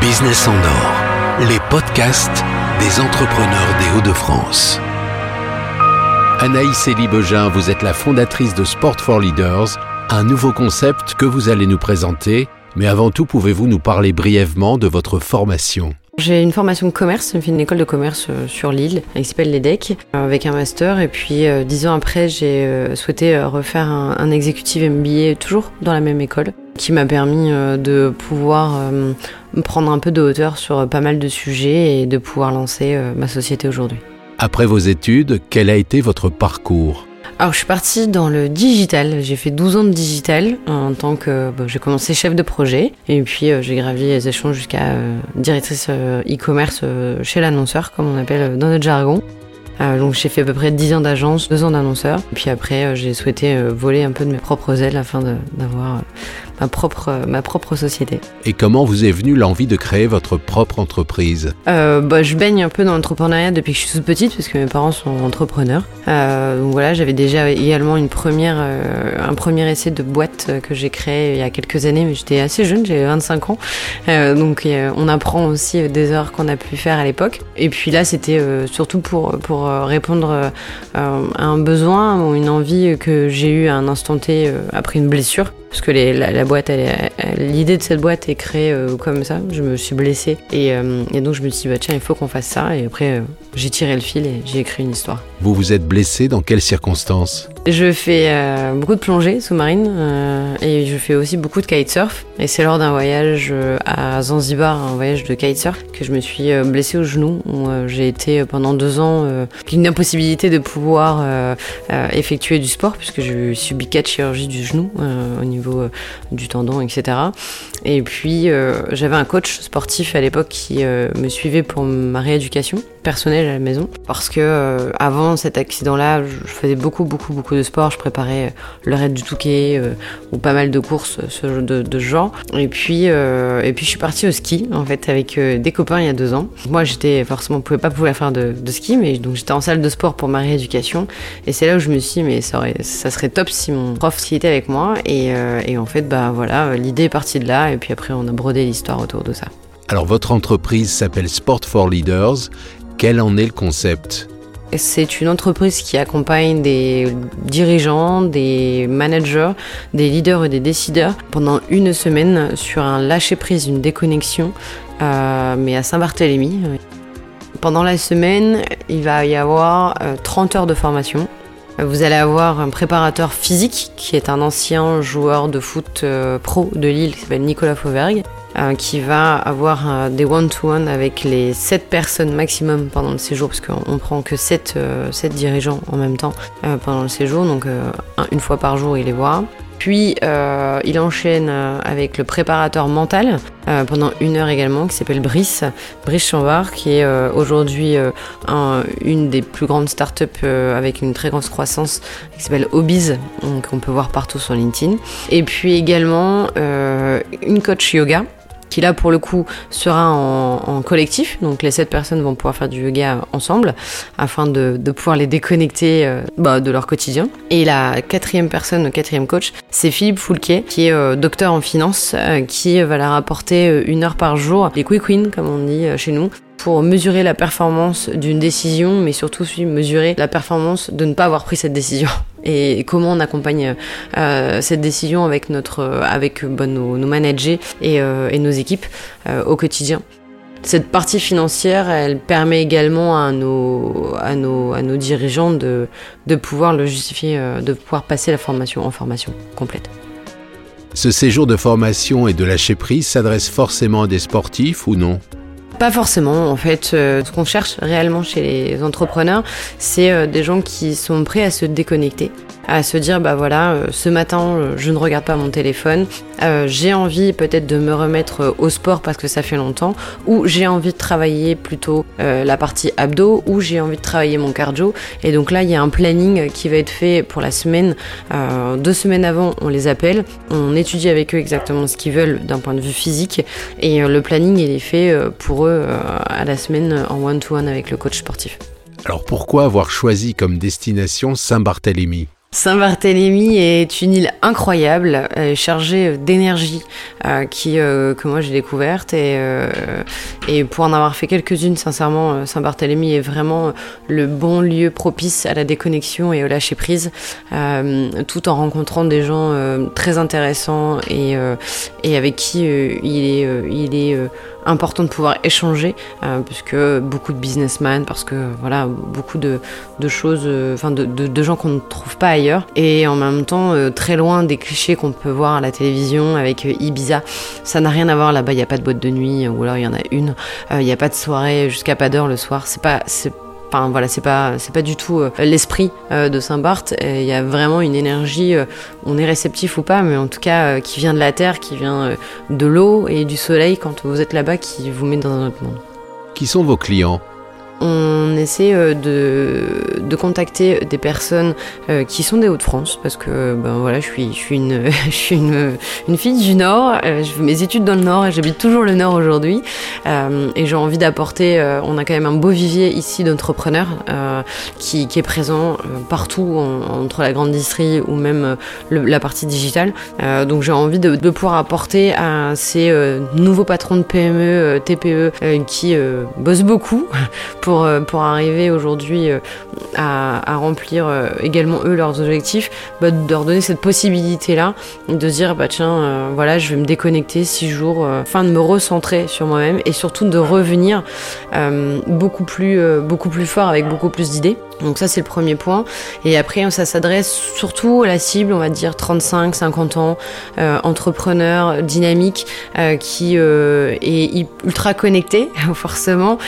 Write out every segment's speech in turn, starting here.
Business en or, les podcasts des entrepreneurs des Hauts-de-France. Anaïs Elie Begin, vous êtes la fondatrice de Sport for Leaders, un nouveau concept que vous allez nous présenter. Mais avant tout, pouvez-vous nous parler brièvement de votre formation? J'ai une formation de commerce, j'ai fait une école de commerce euh, sur Lille, qui s'appelle l'EDEC, euh, avec un master. Et puis, euh, dix ans après, j'ai souhaité refaire un, un exécutif MBA, toujours dans la même école, qui m'a permis de pouvoir prendre un peu de hauteur sur pas mal de sujets et de pouvoir lancer ma société aujourd'hui. Après vos études, quel a été votre parcours? Alors je suis partie dans le digital, j'ai fait 12 ans de digital en tant que... Bon, j'ai commencé chef de projet et puis euh, j'ai gravi les échelons jusqu'à euh, directrice euh, e-commerce chez l'annonceur comme on appelle dans notre jargon. donc j'ai fait à peu près 10 ans d'agence, 2 ans d'annonceur. Puis après j'ai souhaité voler un peu de mes propres ailes afin d'avoir ma propre, ma propre société. Et comment vous est venue l'envie de créer votre propre entreprise? Euh, bah, Je baigne un peu dans l'entrepreneuriat depuis que je suis toute petite, parce que mes parents sont entrepreneurs. Euh, donc voilà, j'avais déjà également une première, euh, un premier essai de boîte que j'ai créé il y a quelques années, mais j'étais assez jeune, j'avais 25 ans. Donc on apprend aussi des heures qu'on a pu faire à l'époque. Et puis là, c'était surtout pour, pour répondre à un besoin ou une envie que j'ai eu à un instant T après une blessure parce que l'idée de cette boîte est créée euh, comme ça. Je me suis blessée et, euh, donc je me suis dit bah tiens il faut qu'on fasse ça et après euh, j'ai tiré le fil et j'ai écrit une histoire. Vous vous êtes blessé dans quelles circonstances? Je fais beaucoup de plongée sous-marine et je fais aussi beaucoup de kitesurf. Et c'est lors d'un voyage à Zanzibar, un voyage de kitesurf, que je me suis blessée au genou. Où j'ai été pendant deux ans une impossibilité de pouvoir effectuer du sport puisque j'ai subi quatre chirurgies du genou au niveau euh, du tendon, etc. Et puis euh, j'avais un coach sportif à l'époque qui euh, me suivait pour ma rééducation personnelle à la maison parce que avant cet accident-là, je faisais beaucoup, beaucoup, beaucoup de sport. Je préparais le raid du Touquet ou pas mal de courses ce de, de genre. Et puis, et puis je suis partie au ski en fait avec des copains il y a deux ans. Moi, j'étais forcément, pouvais pas pouvoir faire de, ski, mais donc j'étais en salle de sport pour ma rééducation. Et c'est là où je me suis dit, mais ça, aurait, ça serait top si mon prof s'y était avec moi. Et, euh, et en fait, bah voilà, l'idée est partie de là, et puis après, on a brodé l'histoire autour de ça. Alors, votre entreprise s'appelle Sport for Leaders. Quel en est le concept? C'est une entreprise qui accompagne des dirigeants, des managers, des leaders et des décideurs pendant une semaine sur un lâcher-prise, une déconnexion, euh, mais à Saint-Barthélemy. Pendant la semaine, il va y avoir 30 euh, heures de formation. Vous allez avoir un préparateur physique qui est un ancien joueur de foot euh, pro de Lille qui s'appelle Nicolas Fauvergue, euh, qui va avoir euh, des one-to-one avec les 7 personnes maximum pendant le séjour, parce qu'on prend que 7, 7 dirigeants en même temps pendant le séjour, donc une fois par jour il les voit. Puis euh, il enchaîne euh, avec le préparateur mental euh, pendant une heure également, qui s'appelle Brice, Brice Chambard, qui est aujourd'hui une des plus grandes startups avec une très grande croissance, qui s'appelle Obiz, qu'on peut voir partout sur LinkedIn. Et puis également une coach yoga qui là pour le coup sera en, collectif. Donc les sept personnes vont pouvoir faire du yoga ensemble afin de, pouvoir les déconnecter euh, bah, de leur quotidien. Et la quatrième personne, le quatrième coach, c'est Philippe Foulquet, qui est euh, docteur en finance, euh, qui va leur apporter une heure par jour, les quick wins comme on dit chez nous, pour mesurer la performance d'une décision, mais surtout mesurer la performance de ne pas avoir pris cette décision. Et comment on accompagne euh, cette décision avec, notre, avec bah, nos, managers et, euh, nos équipes euh, au quotidien. Cette partie financière, elle permet également à nos, à nos, à nos dirigeants de, de pouvoir le justifier, de pouvoir passer la formation en formation complète. Ce séjour de formation et de lâcher prise s'adresse forcément à des sportifs ou non? Pas forcément, en fait. Euh, ce qu'on cherche réellement chez les entrepreneurs, c'est euh, des gens qui sont prêts à se déconnecter, à se dire bah voilà, euh, ce matin je ne regarde pas mon téléphone, j'ai envie peut-être de me remettre au sport parce que ça fait longtemps, ou j'ai envie de travailler plutôt la partie abdos, ou j'ai envie de travailler mon cardio. Et donc là, il y a un planning qui va être fait pour la semaine. deux semaines avant, on les appelle, on étudie avec eux exactement ce qu'ils veulent d'un point de vue physique, et le planning il est fait pour eux euh, à la semaine en one-to-one avec le coach sportif. Alors pourquoi avoir choisi comme destination Saint-Barthélemy? Saint-Barthélemy est une île incroyable, chargée d'énergie, euh, qui euh, que moi j'ai découverte et, euh, et pour en avoir fait quelques-unes, sincèrement, Saint-Barthélemy est vraiment le bon lieu propice à la déconnexion et au lâcher prise, tout en rencontrant des gens très intéressants et, et avec qui il est il est important de pouvoir échanger, euh, puisque beaucoup de businessmen, parce que voilà, beaucoup de, de choses, euh, enfin de, de, gens qu'on ne trouve pas ailleurs, et en même temps euh, très loin des clichés qu'on peut voir à la télévision avec Ibiza. Ça n'a rien à voir. Là-bas, il n'y a pas de boîte de nuit, ou alors il y en a une, il n'y a pas de soirée jusqu'à pas d'heure le soir, c'est pas, Enfin voilà, c'est pas c'est pas du tout euh, l'esprit euh, de Saint-Barth. Il y a vraiment une énergie, euh, on est réceptif ou pas, mais en tout cas qui vient de la terre, qui vient de l'eau et du soleil quand vous êtes là-bas, qui vous met dans un autre monde. Qui sont vos clients? On essaie euh, de, de, contacter des personnes euh, qui sont des Hauts-de-France parce que ben voilà, je suis, je suis, une, je suis une, une fille du Nord, euh, je fais mes études dans le Nord et j'habite toujours le Nord aujourd'hui et j'ai envie d'apporter, on a quand même un beau vivier ici d'entrepreneurs qui, qui, est présent partout entre la grande distrie ou même la partie digitale. donc j'ai envie de, de, pouvoir apporter à ces nouveaux patrons de PME, TPE qui bossent beaucoup pour, euh, pour arriver aujourd'hui euh, à, remplir euh, également eux leurs objectifs, bah, de leur donner cette possibilité-là, de dire bah tiens, voilà, je vais me déconnecter six jours, afin de me recentrer sur moi-même et surtout de revenir beaucoup, plus, beaucoup plus fort avec beaucoup plus d'idées. Donc ça c'est le premier point. Et après ça s'adresse surtout à la cible, on va dire 35-50 ans, entrepreneur dynamique qui est ultra connecté forcément,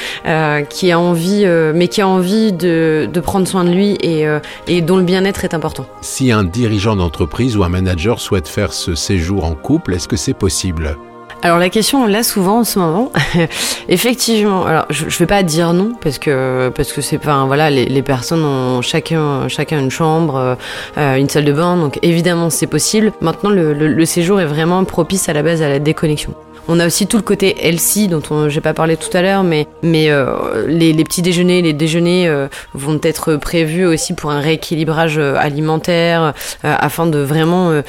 qui a envie, euh, mais qui a envie de, de, prendre soin de lui et, euh, et dont le bien-être est important. Si un dirigeant d'entreprise ou un manager souhaite faire ce séjour en couple, est-ce que c'est possible? Alors la question on l'a souvent en ce moment. Effectivement, alors je, je vais pas dire non parce que parce que c'est pas voilà les, les, personnes ont chacun chacun une chambre, euh, une salle de bain donc évidemment c'est possible. Maintenant le, le, le séjour est vraiment propice à la base à la déconnexion. On a aussi tout le côté healthy dont j'ai pas parlé tout à l'heure, mais, euh, les, petits déjeuners, les déjeuners euh, vont être prévus aussi pour un rééquilibrage euh, alimentaire afin de vraiment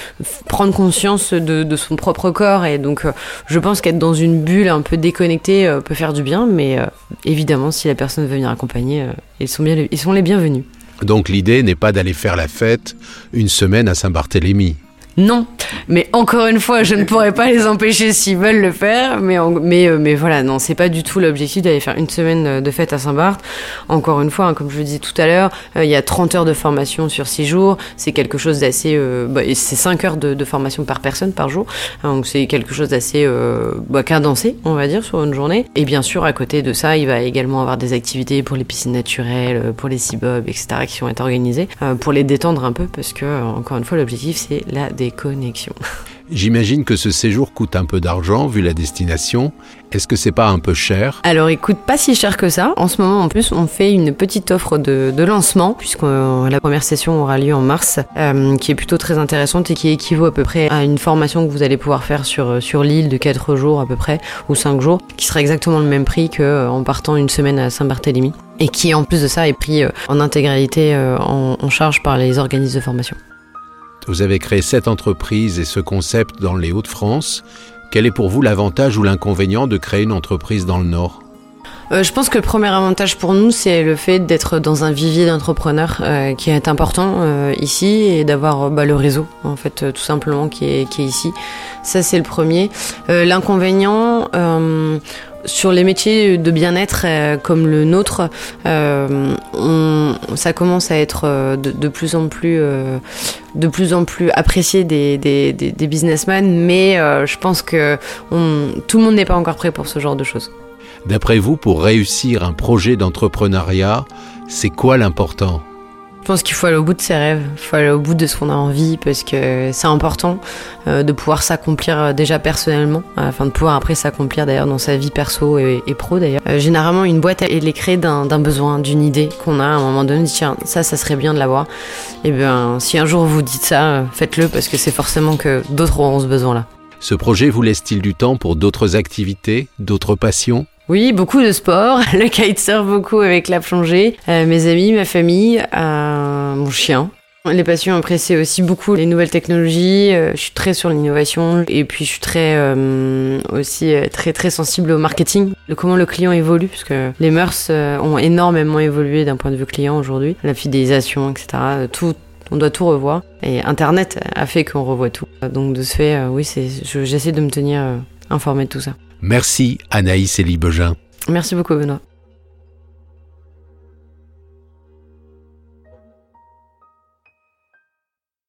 prendre conscience de, son propre corps. Et donc, je pense qu'être dans une bulle un peu déconnectée peut faire du bien, mais évidemment, si la personne veut venir accompagner, ils sont, ils sont les bienvenus. Donc l'idée n'est pas d'aller faire la fête une semaine à Saint-Barthélemy. Non, mais encore une fois, je ne pourrais pas les empêcher s'ils veulent le faire. Mais, mais, euh, mais voilà, non, c'est pas du tout l'objectif d'aller faire une semaine de fête à Saint-Barth. Encore une fois, hein, comme je le disais tout à l'heure, euh, il y a 30 heures de formation sur 6 jours. C'est quelque chose d'assez. Euh, bah, c'est 5 heures de, formation par personne par jour. Hein, donc c'est quelque chose d'assez euh, bah, cadencé, on va dire, sur une journée. Et bien sûr, à côté de ça, il va également avoir des activités pour les piscines naturelles, pour les cibobs, etc., qui vont être organisées pour les détendre un peu parce que, encore une fois, l'objectif, c'est la J'imagine que ce séjour coûte un peu d'argent vu la destination. Est-ce que c'est pas un peu cher? Alors il coûte pas si cher que ça. En ce moment en plus on fait une petite offre de, de lancement puisque euh, la première session aura lieu en mars euh, qui est plutôt très intéressante et qui équivaut à peu près à une formation que vous allez pouvoir faire sur, euh, sur l'île de 4 jours à peu près ou 5 jours qui sera exactement le même prix qu'en partant une semaine à Saint-Barthélemy et qui en plus de ça est pris en intégralité en, en charge par les organismes de formation. Vous avez créé cette entreprise et ce concept dans les Hauts-de-France. Quel est pour vous l'avantage ou l'inconvénient de créer une entreprise dans le Nord? Euh, je pense que le premier avantage pour nous, c'est le fait d'être dans un vivier d'entrepreneurs euh, qui est important euh, ici et d'avoir bah, le réseau, en fait, tout simplement, qui est, ici. Ça, c'est le premier. L'inconvénient, sur les métiers de bien-être comme le nôtre, ça commence à être de, plus en plus, de plus en plus apprécié des, des, des, businessmen, mais euh, je pense que tout le monde n'est pas encore prêt pour ce genre de choses. D'après vous, pour réussir un projet d'entrepreneuriat, c'est quoi l'important? Pense qu'il faut aller au bout de ses rêves, il faut aller au bout de ce qu'on a envie parce que c'est important euh, de pouvoir s'accomplir euh, déjà personnellement, afin de pouvoir après s'accomplir d'ailleurs dans sa vie perso et, et pro d'ailleurs. Euh, généralement, une boîte, elle est créée d'un besoin, d'une idée qu'on a à un moment donné, tiens, ça, ça serait bien de l'avoir. Et bien, si un jour vous dites ça, faites-le parce que c'est forcément que d'autres auront ce besoin-là. Ce projet vous laisse-t-il du temps pour d'autres activités, d'autres passions? Oui, beaucoup de sport, le kitesurf beaucoup avec la plongée, euh, mes amis, ma famille, euh, mon chien. Les passions, après, c'est aussi beaucoup les nouvelles technologies. Euh, je suis très sur l'innovation et puis je suis très euh, aussi très très sensible au marketing, de comment le client évolue, parce que les mœurs ont énormément évolué d'un point de vue client aujourd'hui, la fidélisation, etc. Tout, on doit tout revoir. Et Internet a fait qu'on revoit tout. Donc de ce fait, oui, c'est, j'essaie de me tenir informé de tout ça. Merci Anaïs Elie Begin. Merci beaucoup Benoît.